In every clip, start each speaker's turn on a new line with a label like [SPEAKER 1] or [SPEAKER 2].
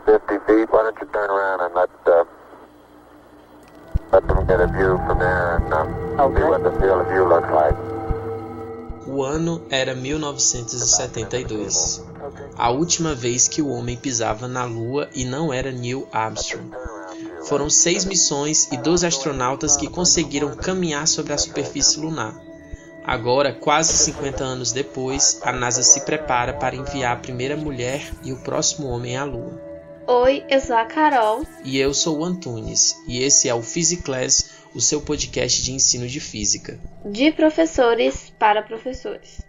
[SPEAKER 1] 40, 50 feet. Why don't you turn around and let, uh, let them get a view from there and uh,
[SPEAKER 2] Okay.
[SPEAKER 1] see what the field of view looks like.
[SPEAKER 3] O ano era 1972.
[SPEAKER 2] Okay.
[SPEAKER 3] A última vez que o homem pisava na Lua e não era Neil Armstrong. Foram seis missões e 12 astronautas que conseguiram caminhar sobre a superfície lunar. Agora, quase 50 anos depois, a NASA se prepara para enviar a primeira mulher e o próximo homem à Lua.
[SPEAKER 4] Oi, eu sou a Carol.
[SPEAKER 3] E eu sou o Antunes, e esse é o Physiclass, o seu podcast de ensino de física.
[SPEAKER 4] De professores para professores.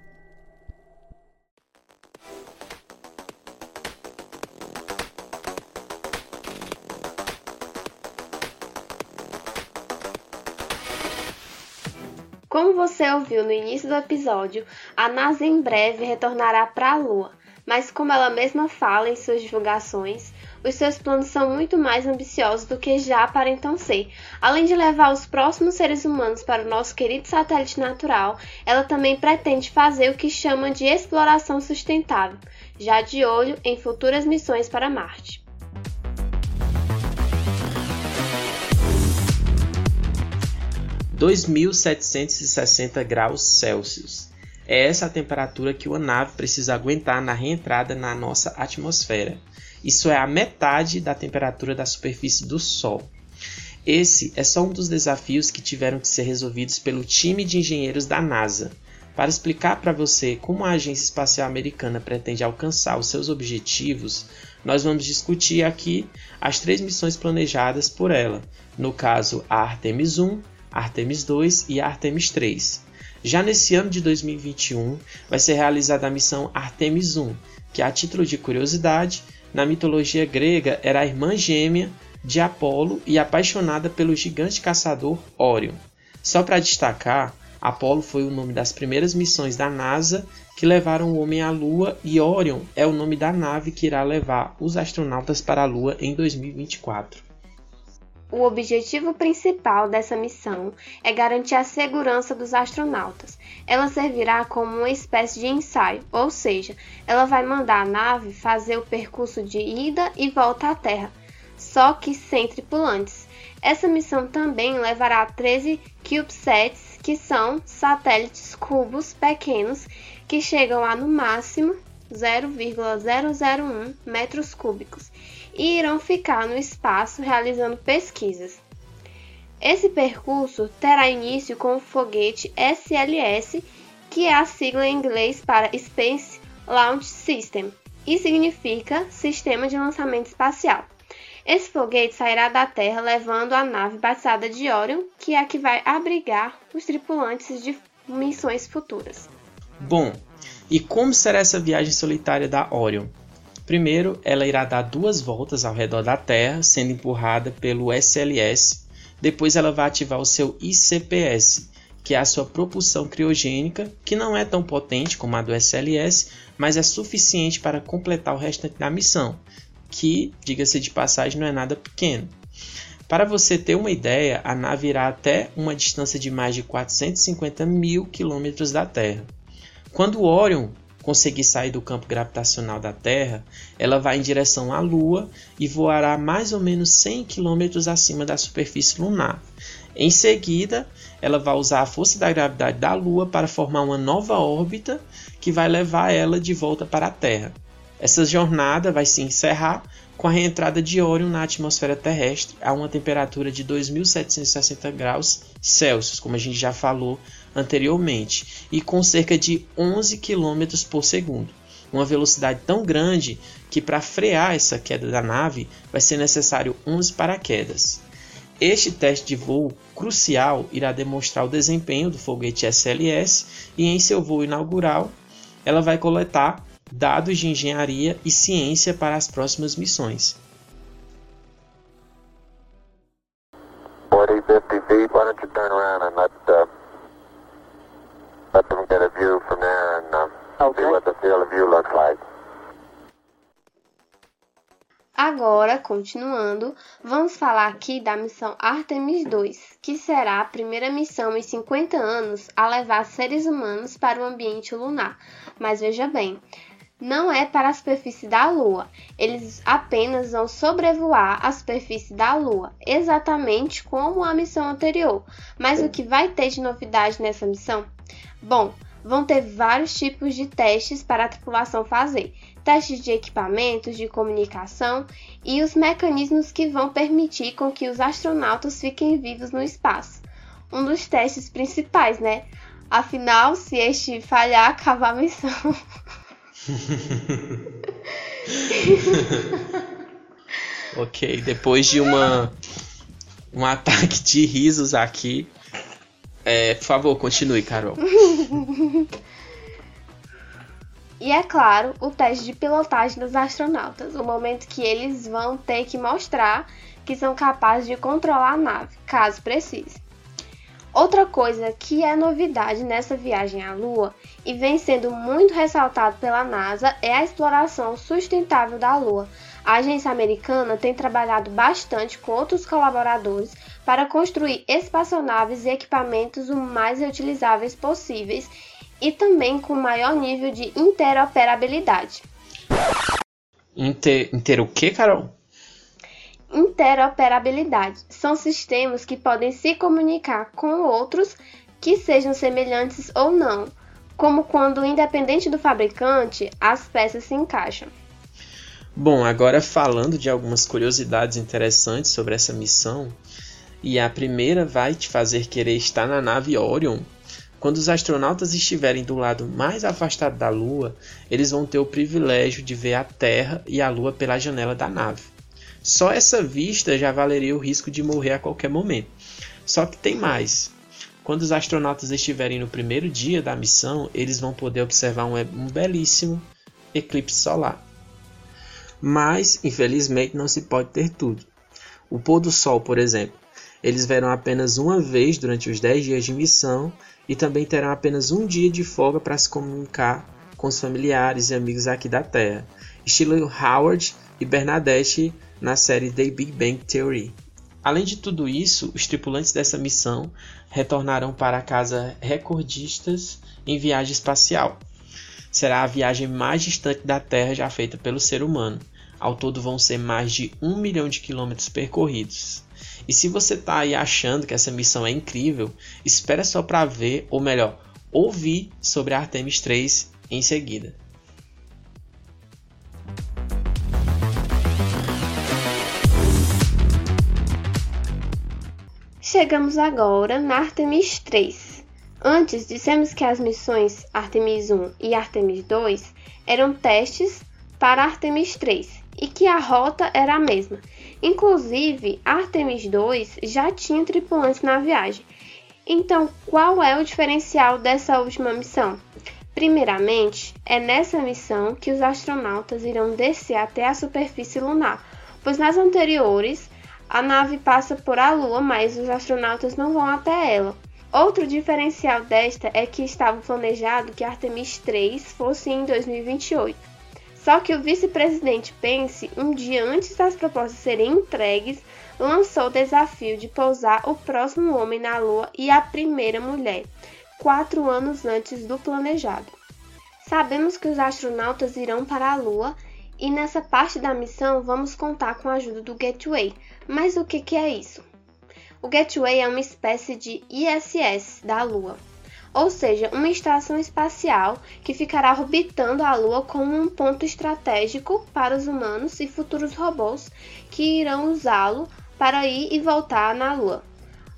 [SPEAKER 4] Como você ouviu no início do episódio, a NASA em breve retornará para a Lua, mas como ela mesma fala em suas divulgações, os seus planos são muito mais ambiciosos do que já aparentam ser. Além de levar os próximos seres humanos para o nosso querido satélite natural, ela também pretende fazer o que chama de exploração sustentável, já de olho em futuras missões para Marte.
[SPEAKER 3] R$ 2.760 graus Celsius. É essa a temperatura que uma nave precisa aguentar na reentrada na nossa atmosfera. Isso é a metade da temperatura da superfície do Sol. Esse é só um dos desafios que tiveram que ser resolvidos pelo time de engenheiros da NASA. Para explicar para você como a Agência Espacial Americana pretende alcançar os seus objetivos, nós vamos discutir aqui as três missões planejadas por ela, no caso a Artemis 1, Artemis 2 e Artemis 3. Já nesse ano de 2021, vai ser realizada a missão Artemis 1, que a título de curiosidade, na mitologia grega era a irmã gêmea de Apolo e apaixonada pelo gigante caçador Órion. Só para destacar, Apolo foi o nome das primeiras missões da NASA que levaram o homem à Lua e Orion é o nome da nave que irá levar os astronautas para a Lua em 2024.
[SPEAKER 4] O objetivo principal dessa missão é garantir a segurança dos astronautas. Ela servirá como uma espécie de ensaio, ou seja, ela vai mandar a nave fazer o percurso de ida e volta à Terra, só que sem tripulantes. Essa missão também levará 13 CubeSats, que são satélites cubos pequenos que chegam a no máximo 0,001 metros cúbicos e irão ficar no espaço realizando pesquisas. Esse percurso terá início com o foguete SLS, que é a sigla em inglês para Space Launch System, e significa Sistema de Lançamento Espacial. Esse foguete sairá da Terra levando a nave batizada de Orion, que é a que vai abrigar os tripulantes de missões futuras.
[SPEAKER 3] Bom, e como será essa viagem solitária da Orion? Primeiro, ela irá dar duas voltas ao redor da Terra, sendo empurrada pelo SLS. Depois, ela vai ativar o seu ICPS, que é a sua propulsão criogênica, que não é tão potente como a do SLS, mas é suficiente para completar o restante da missão, que, diga-se de passagem, não é nada pequeno. Para você ter uma ideia, a nave irá até uma distância de mais de 450 mil quilômetros da Terra. Quando o Orion conseguir sair do campo gravitacional da Terra, ela vai em direção à Lua e voará mais ou menos 100 km acima da superfície lunar. Em seguida, ela vai usar a força da gravidade da Lua para formar uma nova órbita que vai levar ela de volta para a Terra. Essa jornada vai se encerrar com a reentrada de Órion na atmosfera terrestre a uma temperatura de 2.760 graus Celsius, como a gente já falou anteriormente, e com cerca de 11 km por segundo. Uma velocidade tão grande que para frear essa queda da nave vai ser necessário 11 paraquedas. Este teste de voo crucial irá demonstrar o desempenho do foguete SLS e em seu voo inaugural ela vai coletar dados de engenharia e ciência para as próximas missões.
[SPEAKER 4] Aqui da missão Artemis 2, que será a primeira missão em 50 anos a levar seres humanos para o ambiente lunar. Mas veja bem, não é para a superfície da Lua. Eles apenas vão sobrevoar a superfície da Lua, exatamente como a missão anterior. Mas o que vai ter de novidade nessa missão? Bom, vão ter vários tipos de testes para a tripulação fazer. Testes de equipamentos, de comunicação e os mecanismos que vão permitir com que os astronautas fiquem vivos no espaço. Um dos testes principais, né? Afinal, se este falhar, acaba a missão.
[SPEAKER 3] ok, depois de uma um ataque de risos aqui, é, por favor, continue, Carol.
[SPEAKER 4] E é claro, o teste de pilotagem dos astronautas, o momento que eles vão ter que mostrar que são capazes de controlar a nave, caso precise. Outra coisa que é novidade nessa viagem à Lua e vem sendo muito ressaltado pela NASA é a exploração sustentável da Lua. A agência americana tem trabalhado bastante com outros colaboradores para construir espaçonaves e equipamentos o mais reutilizáveis possíveis e também com maior nível de interoperabilidade.
[SPEAKER 3] Inter, inter o que, Carol?
[SPEAKER 4] interoperabilidade. São sistemas que podem se comunicar com outros que sejam semelhantes ou não, como quando, independente do fabricante, as peças se encaixam.
[SPEAKER 3] Bom, agora falando de algumas curiosidades interessantes sobre essa missão, e a primeira vai te fazer querer estar na nave Orion. Quando os astronautas estiverem do lado mais afastado da Lua, eles vão ter o privilégio de ver a Terra e a Lua pela janela da nave. Só essa vista já valeria o risco de morrer a qualquer momento. Só que tem mais. Quando os astronautas estiverem no primeiro dia da missão, eles vão poder observar um, um belíssimo eclipse solar. Mas, infelizmente, não se pode ter tudo. O pôr do sol, por exemplo, eles verão apenas uma vez durante os 10 dias de missão e também terão apenas um dia de folga para se comunicar com os familiares e amigos aqui da Terra, estilo Howard e Bernadette na série The Big Bang Theory. Além de tudo isso, os tripulantes dessa missão retornarão para casa recordistas em viagem espacial. Será a viagem mais distante da Terra já feita pelo ser humano. Ao todo vão ser mais de um milhão de quilômetros percorridos. E se você está aí achando que essa missão é incrível, espera só para ver, ou melhor, ouvir sobre a Artemis 3 em seguida.
[SPEAKER 4] Chegamos agora na Artemis 3. Antes, dissemos que as missões Artemis 1 e Artemis 2 eram testes para Artemis 3 e que a rota era a mesma. Inclusive, Artemis 2 já tinha tripulantes na viagem. Então, qual é o diferencial dessa última missão? Primeiramente, é nessa missão que os astronautas irão descer até a superfície lunar, pois nas anteriores a nave passa por a Lua, mas os astronautas não vão até ela. Outro diferencial desta é que estava planejado que Artemis 3 fosse em 2028. Só que o vice-presidente Pence, um dia antes das propostas serem entregues, lançou o desafio de pousar o próximo homem na Lua e a primeira mulher, quatro anos antes do planejado. Sabemos que os astronautas irão para a Lua e nessa parte da missão vamos contar com a ajuda do Gateway. Mas o que, que é isso? O Gateway é uma espécie de ISS da Lua, ou seja, uma estação espacial que ficará orbitando a Lua como um ponto estratégico para os humanos e futuros robôs que irão usá-lo para ir e voltar na Lua.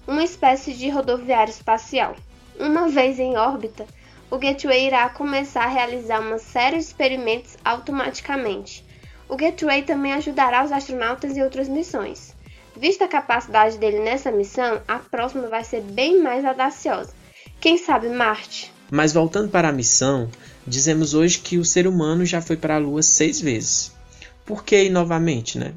[SPEAKER 4] Uma espécie de rodoviário espacial. Uma vez em órbita, o Gateway irá começar a realizar uma série de experimentos automaticamente. O Gateway também ajudará os astronautas em outras missões. Vista a capacidade dele nessa missão, a próxima vai ser bem mais audaciosa. Quem sabe Marte?
[SPEAKER 3] Mas voltando para a missão, dizemos hoje que o ser humano já foi para a Lua seis vezes. Por que novamente, né?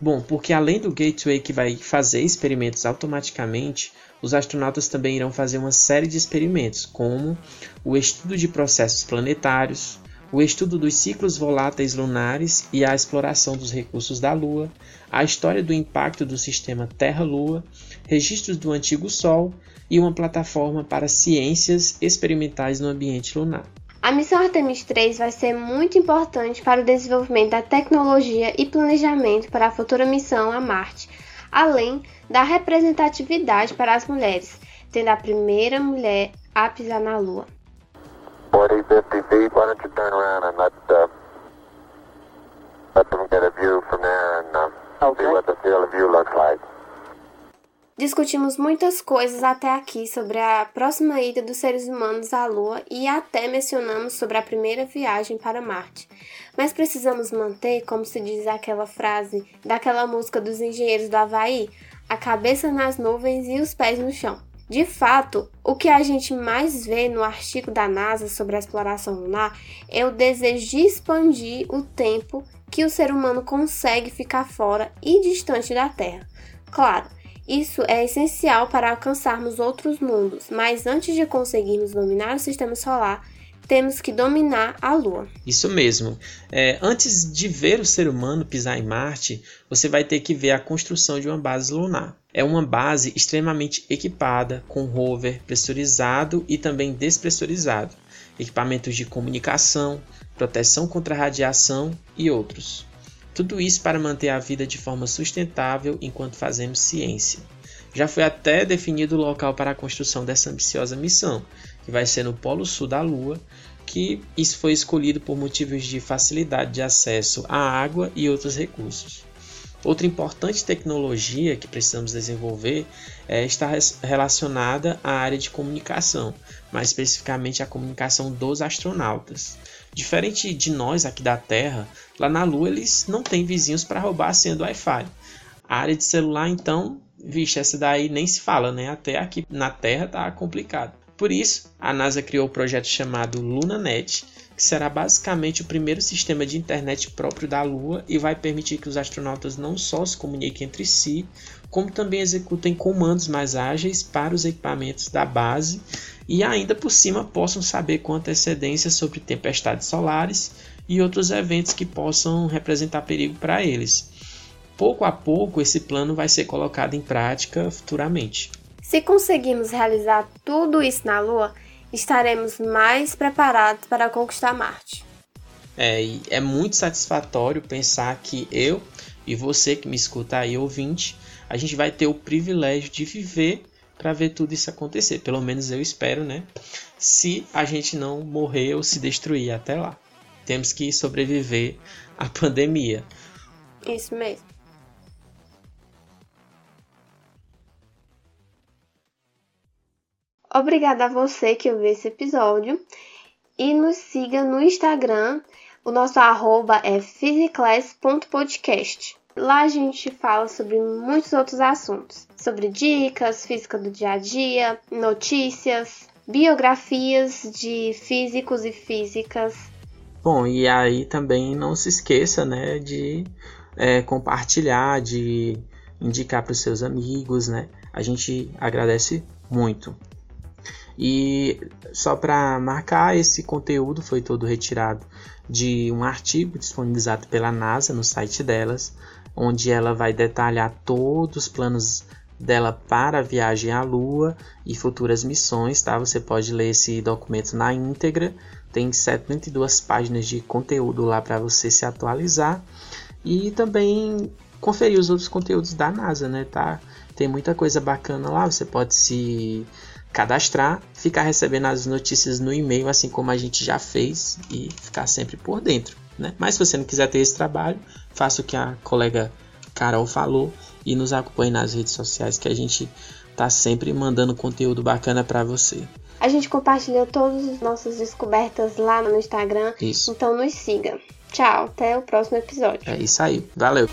[SPEAKER 3] Bom, porque além do Gateway que vai fazer experimentos automaticamente, os astronautas também irão fazer uma série de experimentos, como o estudo de processos planetários, o estudo dos ciclos voláteis lunares e a exploração dos recursos da Lua, a história do impacto do sistema Terra-Lua, registros do antigo Sol e uma plataforma para ciências experimentais no ambiente lunar.
[SPEAKER 4] A missão Artemis 3 vai ser muito importante para o desenvolvimento da tecnologia e planejamento para a futura missão a Marte, além da representatividade para as mulheres, tendo a primeira mulher a pisar na Lua.
[SPEAKER 1] 40, 50 feet, why don't you turn around and let, uh, let them get a view from there and uh, see what the field of view looks like.
[SPEAKER 4] Discutimos muitas coisas até aqui sobre a próxima ida dos seres humanos à Lua e até mencionamos sobre a primeira viagem para Marte. Mas precisamos manter, como se diz aquela frase daquela música dos engenheiros do Havaí, a cabeça nas nuvens e os pés no chão. De fato, o que a gente mais vê no artigo da NASA sobre a exploração lunar é o desejo de expandir o tempo que o ser humano consegue ficar fora e distante da Terra. Claro, isso é essencial para alcançarmos outros mundos, mas antes de conseguirmos dominar o sistema solar, temos que dominar a Lua.
[SPEAKER 3] Isso mesmo. É, antes de ver o ser humano pisar em Marte, você vai ter que ver a construção de uma base lunar. É uma base extremamente equipada, com rover pressurizado e também despressurizado, equipamentos de comunicação, proteção contra radiação e outros. Tudo isso para manter a vida de forma sustentável enquanto fazemos ciência. Já foi até definido o local para a construção dessa ambiciosa missão, que vai ser no Polo Sul da Lua, que isso foi escolhido por motivos de facilidade de acesso à água e outros recursos. Outra importante tecnologia que precisamos desenvolver é, está relacionada à área de comunicação, mais especificamente a comunicação dos astronautas. Diferente de nós aqui da Terra, lá na Lua eles não têm vizinhos para roubar a senha do Wi-Fi. A área de celular, então, vixe, essa daí nem se fala, né? Até aqui na Terra tá complicado. Por isso, a NASA criou o um projeto chamado LunaNet, que será basicamente o primeiro sistema de internet próprio da Lua e vai permitir que os astronautas não só se comuniquem entre si, como também executem comandos mais ágeis para os equipamentos da base e ainda por cima possam saber com antecedência sobre tempestades solares e outros eventos que possam representar perigo para eles. Pouco a pouco, esse plano vai ser colocado em prática futuramente.
[SPEAKER 4] Se conseguirmos realizar tudo isso na Lua, estaremos mais preparados para conquistar Marte.
[SPEAKER 3] É, e é muito satisfatório pensar que eu e você que me escuta aí, ouvinte, a gente vai ter o privilégio de viver para ver tudo isso acontecer. Pelo menos eu espero, né? Se a gente não morrer ou se destruir até lá. Temos que sobreviver à pandemia.
[SPEAKER 4] Isso mesmo. Obrigada a você que ouviu esse episódio e nos siga no Instagram. O nosso arroba é physiclass.podcast. Lá a gente fala sobre muitos outros assuntos, sobre dicas, física do dia a dia, notícias, biografias de físicos e físicas.
[SPEAKER 3] Bom, e aí também não se esqueça, né, de é, compartilhar, de indicar para os seus amigos, né? A gente agradece muito. E só para marcar, esse conteúdo foi todo retirado de um artigo disponibilizado pela NASA no site delas, onde ela vai detalhar todos os planos dela para a viagem à Lua e futuras missões, tá? Você pode ler esse documento na íntegra. Tem 72 páginas de conteúdo lá para você se atualizar e também conferir os outros conteúdos da NASA, né? Tá? Tem muita coisa bacana lá. Você pode se cadastrar, ficar recebendo as notícias no e-mail, assim como a gente já fez, e ficar sempre por dentro. Né? Mas se você não quiser ter esse trabalho, faça o que a colega Carol falou e nos acompanhe nas redes sociais que a gente tá sempre mandando conteúdo bacana para você.
[SPEAKER 4] A gente compartilhou todas as nossas descobertas lá no Instagram,
[SPEAKER 3] isso.
[SPEAKER 4] então nos siga. Tchau, até o próximo episódio.
[SPEAKER 3] É isso aí, valeu.